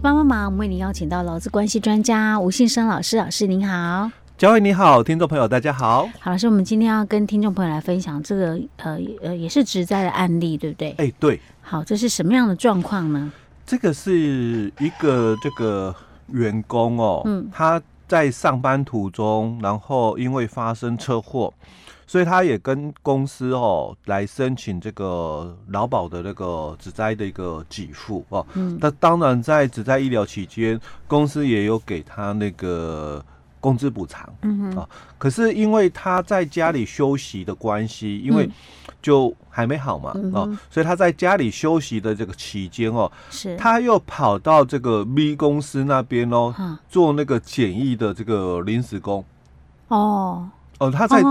帮帮忙，我们为您邀请到劳资关系专家吴信生老师。老师您好，嘉惠你好，听众朋友大家好。好，老师，我们今天要跟听众朋友来分享这个呃呃，也是职灾的案例，对不对？哎，对。好，这是什么样的状况呢？这个是一个这个员工哦，嗯，他在上班途中，然后因为发生车祸。所以他也跟公司哦来申请这个劳保的那个职灾的一个给付哦。嗯。那当然在职灾医疗期间，公司也有给他那个工资补偿。嗯哼。啊，可是因为他在家里休息的关系，因为就还没好嘛，哦，所以他在家里休息的这个期间哦，是。他又跑到这个 B 公司那边哦，做那个简易的这个临时工。哦。哦，他在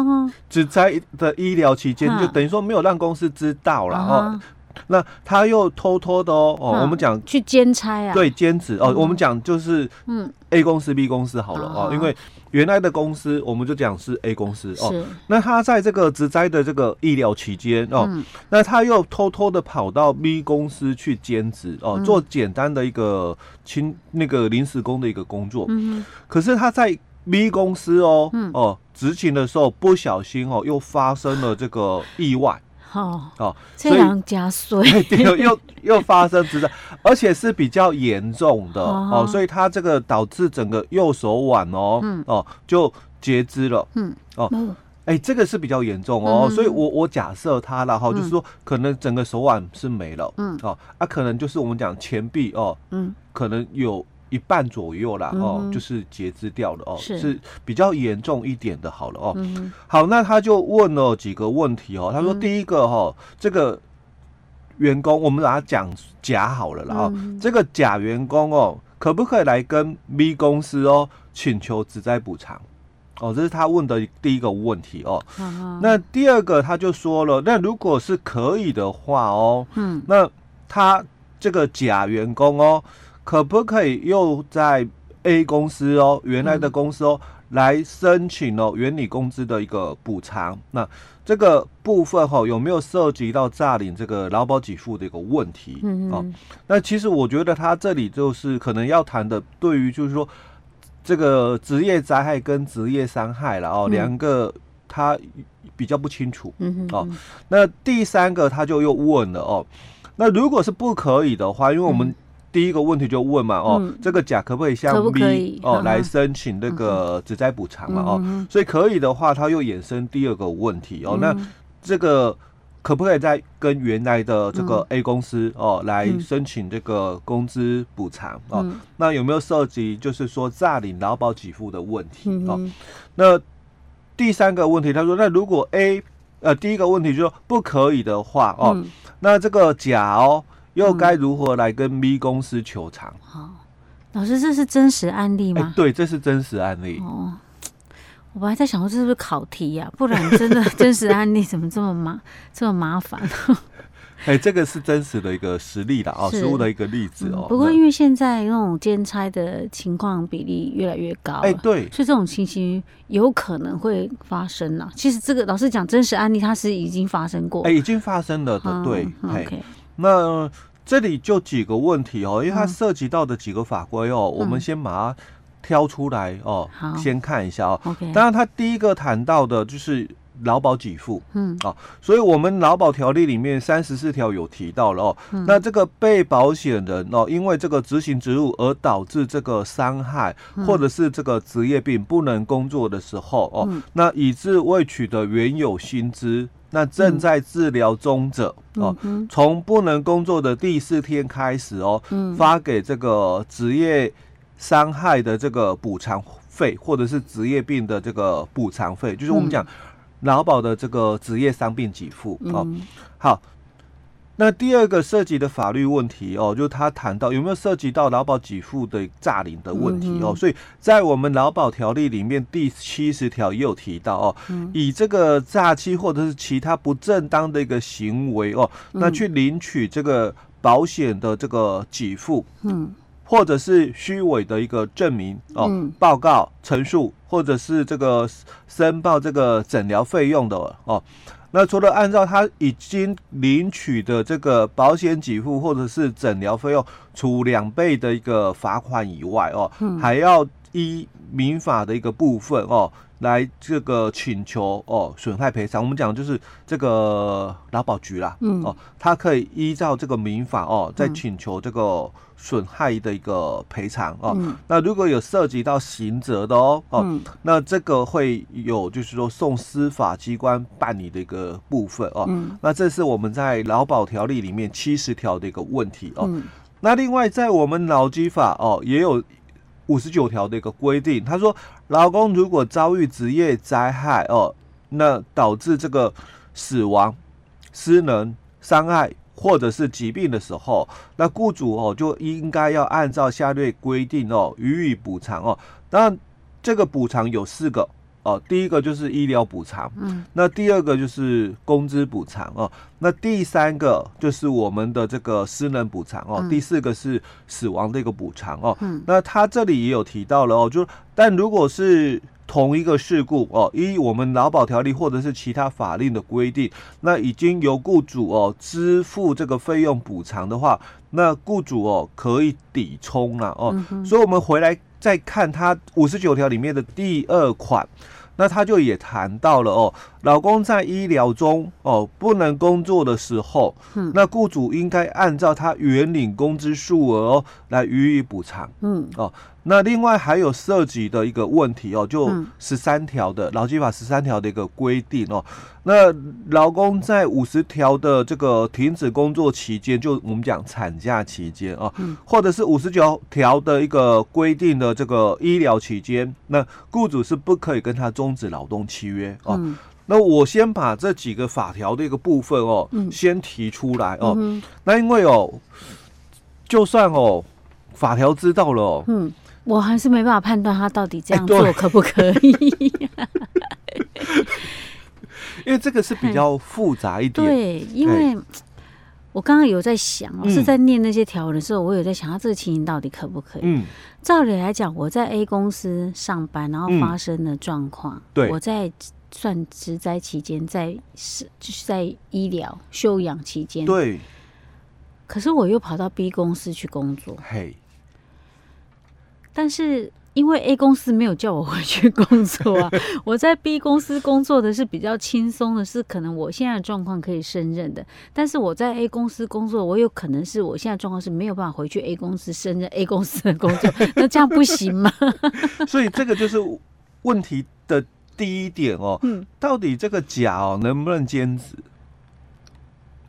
职灾的医疗期间，就等于说没有让公司知道了哦。那他又偷偷的哦，哦，我们讲去兼差啊，对，兼职哦。我们讲就是嗯，A 公司 B 公司好了哦，因为原来的公司我们就讲是 A 公司哦。那他在这个职灾的这个医疗期间哦，那他又偷偷的跑到 B 公司去兼职哦，做简单的一个清那个临时工的一个工作。嗯，可是他在。B 公司哦，嗯、哦，执勤的时候不小心哦，又发生了这个意外，哦哦，这样加岁，又又又发生职灾，而且是比较严重的哦，哦，所以他这个导致整个右手腕哦，嗯、哦就截肢了，嗯。哦，哎、欸，这个是比较严重哦，嗯、所以我我假设他了哈，嗯、就是说可能整个手腕是没了，嗯。哦，啊，可能就是我们讲前臂哦，嗯，可能有。一半左右啦，哦，嗯、就是截肢掉了哦，是，是比较严重一点的，好了哦。嗯、好，那他就问了几个问题哦。他说，第一个哈、这个员工，我们把它讲假好了啦。这个假员工哦，可不可以来跟 B 公司哦请求职灾补偿？哦，这是他问的第一个问题哦。那第二个他就说了，那如果是可以的话哦，嗯，那他这个假员工哦。可不可以又在 A 公司哦，原来的公司哦，嗯、来申请哦原理工资的一个补偿？那这个部分哈、哦，有没有涉及到诈领这个劳保给付的一个问题？嗯嗯、哦。那其实我觉得他这里就是可能要谈的，对于就是说这个职业灾害跟职业伤害了哦，两、嗯、个他比较不清楚。嗯哼。哦，那第三个他就又问了哦，那如果是不可以的话，因为我们、嗯。第一个问题就问嘛，哦，嗯、这个甲可不可以向 B 哦呵来申请那个职灾补偿嘛，哦，所以可以的话，他又衍生第二个问题哦，嗯、那这个可不可以再跟原来的这个 A 公司、嗯、哦来申请这个工资补偿哦？嗯、那有没有涉及就是说诈领劳保给付的问题、嗯、哦？那第三个问题，他说，那如果 A 呃第一个问题就是说不可以的话哦，嗯、那这个甲哦。又该如何来跟 B 公司求偿？好、嗯哦，老师，这是真实案例吗？欸、对，这是真实案例。哦，我本来在想说这是不是考题呀、啊？不然真的 真实案例怎么这么麻这么麻烦？哎、欸，这个是真实的一个实例的哦，实物的一个例子哦、嗯。不过因为现在那种兼差的情况比例越来越高，哎、欸，对，所以这种情形有可能会发生啊。其实这个老师讲，真实案例它是已经发生过，哎、欸，已经发生了的，哦、对，OK。那这里就几个问题哦，因为它涉及到的几个法规哦，嗯、我们先把它挑出来哦，好。先看一下哦。当然，它第一个谈到的就是劳保给付，嗯。啊，所以我们劳保条例里面三十四条有提到了哦，嗯、那这个被保险人哦，因为这个执行职务而导致这个伤害，或者是这个职业病不能工作的时候哦，嗯、那以致未取得原有薪资，那正在治疗中者、嗯、哦，从、嗯、不能工作的第四天开始哦，嗯、发给这个职业伤害的这个补偿费，或者是职业病的这个补偿费，就是我们讲。劳保的这个职业伤病给付哦，好，那第二个涉及的法律问题哦，就是他谈到有没有涉及到劳保给付的诈领的问题哦，所以在我们劳保条例里面第七十条也有提到哦，以这个诈欺或者是其他不正当的一个行为哦，那去领取这个保险的这个给付，嗯。或者是虚伪的一个证明哦，报告陈述，或者是这个申报这个诊疗费用的哦。那除了按照他已经领取的这个保险给付或者是诊疗费用处两倍的一个罚款以外哦，还要依民法的一个部分哦。来这个请求哦，损害赔偿，我们讲就是这个劳保局啦，嗯哦，他可以依照这个民法哦，再请求这个损害的一个赔偿哦。嗯、那如果有涉及到刑责的哦，哦，嗯、那这个会有就是说送司法机关办理的一个部分哦。嗯、那这是我们在劳保条例里面七十条的一个问题哦。嗯、那另外在我们劳基法哦也有。五十九条的一个规定，他说，劳工如果遭遇职业灾害哦，那导致这个死亡、失能、伤害或者是疾病的时候，那雇主哦就应该要按照下列规定哦予以补偿哦。当然，这个补偿有四个。哦，第一个就是医疗补偿，嗯，那第二个就是工资补偿哦，那第三个就是我们的这个失能补偿哦，嗯、第四个是死亡的一个补偿哦，嗯，那他这里也有提到了哦，就但如果是同一个事故哦，依我们劳保条例或者是其他法令的规定，那已经由雇主哦支付这个费用补偿的话，那雇主哦可以抵充了哦，嗯、所以我们回来。再看它五十九条里面的第二款，那他就也谈到了哦，劳工在医疗中哦不能工作的时候，嗯，那雇主应该按照他原领工资数额哦来予以补偿，嗯哦。那另外还有涉及的一个问题哦，就十三条的劳基法十三条的一个规定哦。那劳工在五十条的这个停止工作期间，就我们讲产假期间啊，或者是五十九条的一个规定的这个医疗期间，那雇主是不可以跟他终止劳动契约哦。那我先把这几个法条的一个部分哦，先提出来哦。那因为哦，就算哦，法条知道了哦，嗯。我还是没办法判断他到底这样做可不可以，因为这个是比较复杂一点。对，因为我刚刚有在想，我是在念那些条文的时候，我有在想，他这个情形到底可不可以？嗯，照理来讲，我在 A 公司上班，然后发生的状况，对，我在算职灾期间，在是就是在医疗休养期间，对，可是我又跑到 B 公司去工作，嘿。但是因为 A 公司没有叫我回去工作啊，我在 B 公司工作的是比较轻松的，是可能我现在的状况可以胜任的。但是我在 A 公司工作，我有可能是我现在状况是没有办法回去 A 公司胜任 A 公司的工作，那这样不行吗？所以这个就是问题的第一点哦。嗯，到底这个甲哦能不能兼职？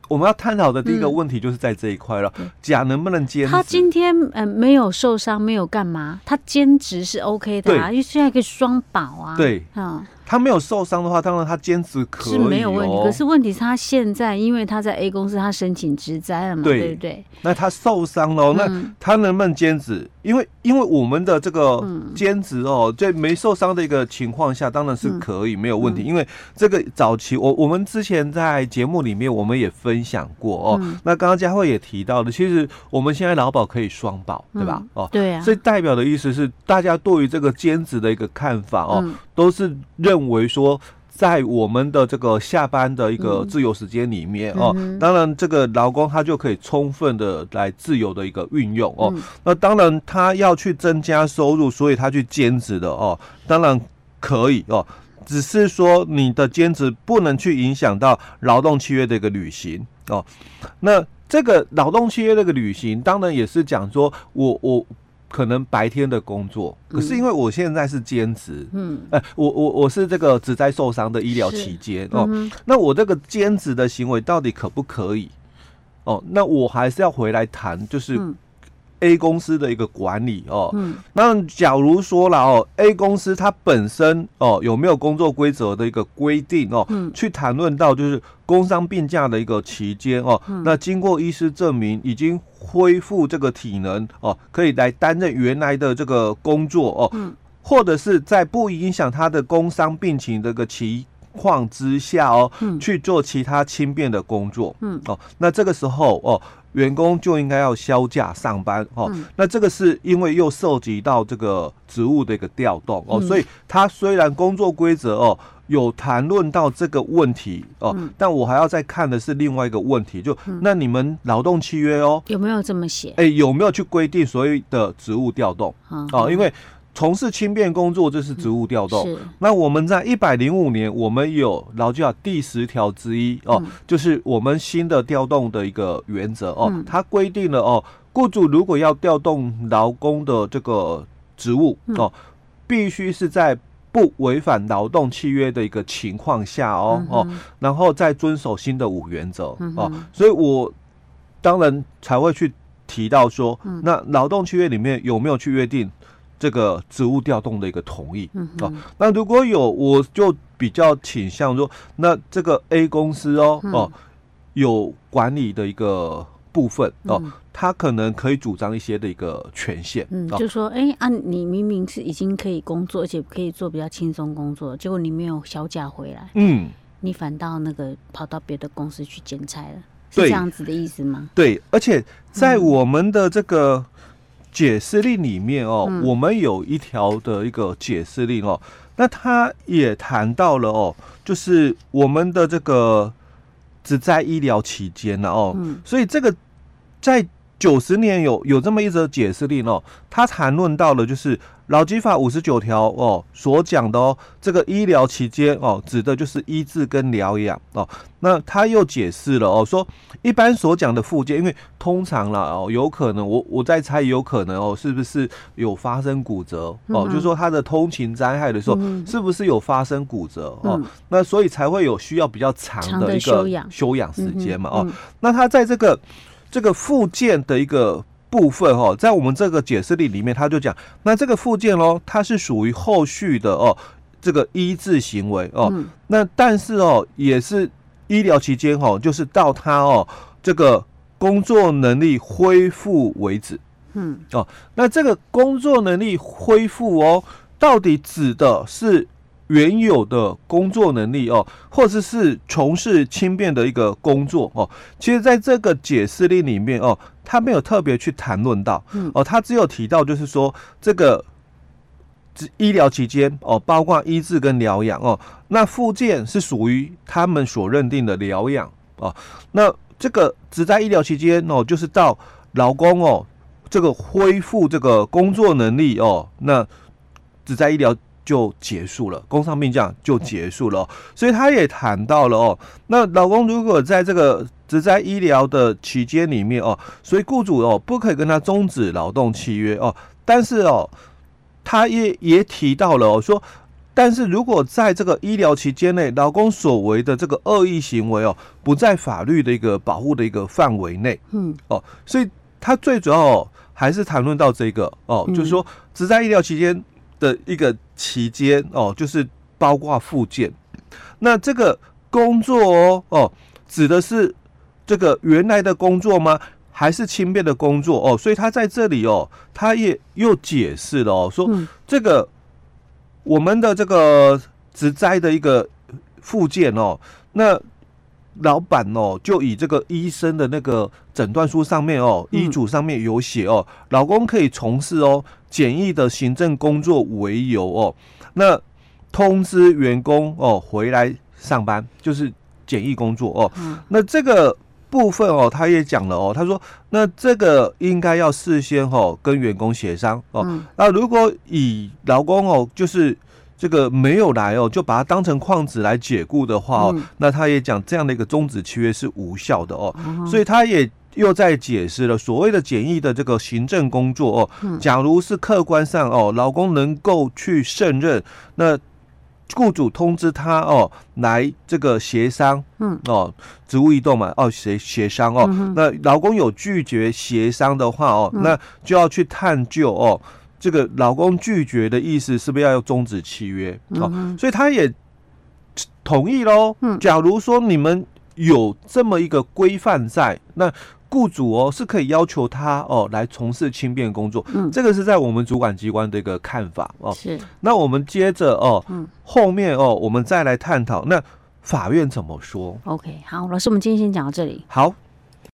我们要探讨的第一个问题就是在这一块了，甲、嗯、能不能兼职？他今天嗯、呃、没有受伤，没有干嘛，他兼职是 OK 的啊，因为现在可以双保啊。对，嗯。他没有受伤的话，当然他兼职可以、哦、是没有问题。可是问题是他现在，因为他在 A 公司，他申请职灾了嘛，对，对不对？那他受伤了，嗯、那他能不能兼职？因为因为我们的这个兼职哦，在没受伤的一个情况下，当然是可以、嗯、没有问题。因为这个早期我我们之前在节目里面我们也分享过哦。嗯、那刚刚佳慧也提到的，其实我们现在劳保可以双保，对吧？哦，对啊。所以代表的意思是，大家对于这个兼职的一个看法哦，嗯、都是认。为说，在我们的这个下班的一个自由时间里面哦，当然这个劳工他就可以充分的来自由的一个运用哦。那当然他要去增加收入，所以他去兼职的哦，当然可以哦。只是说你的兼职不能去影响到劳动契约的一个履行哦。那这个劳动契约的一个履行，当然也是讲说我我可能白天的工作，可是因为我现在是兼职，嗯，哎、欸，我我我是这个只在受伤的医疗期间哦，那我这个兼职的行为到底可不可以？哦，那我还是要回来谈，就是。A 公司的一个管理哦，嗯，那假如说了哦，A 公司它本身哦有没有工作规则的一个规定哦，嗯，去谈论到就是工伤病假的一个期间哦，嗯，那经过医师证明已经恢复这个体能哦，可以来担任原来的这个工作哦，嗯，或者是在不影响他的工伤病情的一个情况之下哦，嗯，去做其他轻便的工作，嗯，哦，那这个时候哦。员工就应该要休假上班哦，嗯、那这个是因为又涉及到这个职务的一个调动哦，嗯、所以他虽然工作规则哦有谈论到这个问题哦，嗯、但我还要再看的是另外一个问题，就、嗯、那你们劳动契约哦有没有这么写？哎、欸，有没有去规定所谓的职务调动？嗯、哦，因为。从事轻便工作，这是职务调动。嗯、那我们在一百零五年，我们有劳基法第十条之一哦，嗯、就是我们新的调动的一个原则哦，嗯、它规定了哦，雇主如果要调动劳工的这个职务哦，嗯、必须是在不违反劳动契约的一个情况下哦、嗯、哦，然后再遵守新的五原则、嗯、哦，所以我当然才会去提到说，嗯、那劳动契约里面有没有去约定？这个职务调动的一个同意、嗯、哦，那如果有，我就比较倾向说，那这个 A 公司哦、嗯、哦，有管理的一个部分哦，他、嗯、可能可以主张一些的一个权限，嗯，哦、就说，哎，啊，你明明是已经可以工作，而且可以做比较轻松工作，结果你没有销假回来，嗯，你反倒那个跑到别的公司去兼差了，是这样子的意思吗？对，而且在我们的这个。嗯解释令里面哦，嗯、我们有一条的一个解释令哦，那他也谈到了哦，就是我们的这个只在医疗期间呢哦，嗯、所以这个在九十年有有这么一则解释令哦，他谈论到了就是。劳基法五十九条哦，所讲的哦，这个医疗期间哦，指的就是医治跟疗养哦。那他又解释了哦，说一般所讲的附件，因为通常啦哦，有可能我我在猜，有可能哦，是不是有发生骨折哦？嗯、就是说他的通勤灾害的时候，是不是有发生骨折、嗯、哦？那所以才会有需要比较长的一个休养时间嘛哦。那他在这个这个附件的一个。部分哦，在我们这个解释令里面，他就讲，那这个附件哦，它是属于后续的哦，这个医治行为哦，嗯、那但是哦，也是医疗期间哦，就是到他哦这个工作能力恢复为止，嗯。哦，那这个工作能力恢复哦，到底指的是原有的工作能力哦，或者是从事轻便的一个工作哦？其实，在这个解释令里面哦。他没有特别去谈论到，哦，他只有提到就是说这个医疗期间哦，包括医治跟疗养哦，那附件是属于他们所认定的疗养哦，那这个只在医疗期间哦，就是到劳工哦这个恢复这个工作能力哦，那只在医疗就结束了，工伤病假就结束了，所以他也谈到了哦，那老公如果在这个只在医疗的期间里面哦，所以雇主哦不可以跟他终止劳动契约哦。但是哦，他也也提到了哦，说，但是如果在这个医疗期间内，老公所为的这个恶意行为哦，不在法律的一个保护的一个范围内，嗯哦，所以他最主要还是谈论到这个哦，就是说只在医疗期间的一个期间哦，就是包括附件，那这个工作哦哦指的是。这个原来的工作吗？还是轻便的工作哦？所以他在这里哦，他也又解释了哦，说这个我们的这个职灾的一个附件哦，那老板哦就以这个医生的那个诊断书上面哦，医嘱上面有写哦，老公可以从事哦简易的行政工作为由哦，那通知员工哦回来上班就是简易工作哦，那这个。部分哦，他也讲了哦，他说那这个应该要事先哦跟员工协商哦。嗯、那如果以劳工哦就是这个没有来哦，就把它当成旷职来解雇的话哦，嗯、那他也讲这样的一个终止契约是无效的哦，嗯、所以他也又在解释了所谓的简易的这个行政工作哦，假如是客观上哦，劳工能够去胜任，那雇主通知他哦，来这个协商，嗯哦，职务移动嘛，哦协协商哦，嗯、那劳工有拒绝协商的话哦，嗯、那就要去探究哦。这个劳工拒绝的意思是不是要终止契约？哦，所以他也同意喽。嗯，假如说你们有这么一个规范在，那雇主哦是可以要求他哦来从事轻便工作。嗯，这个是在我们主管机关的一个看法哦。是。那我们接着哦，嗯，后面哦，我们再来探讨那法院怎么说？OK，好，老师，我们今天先讲到这里。好。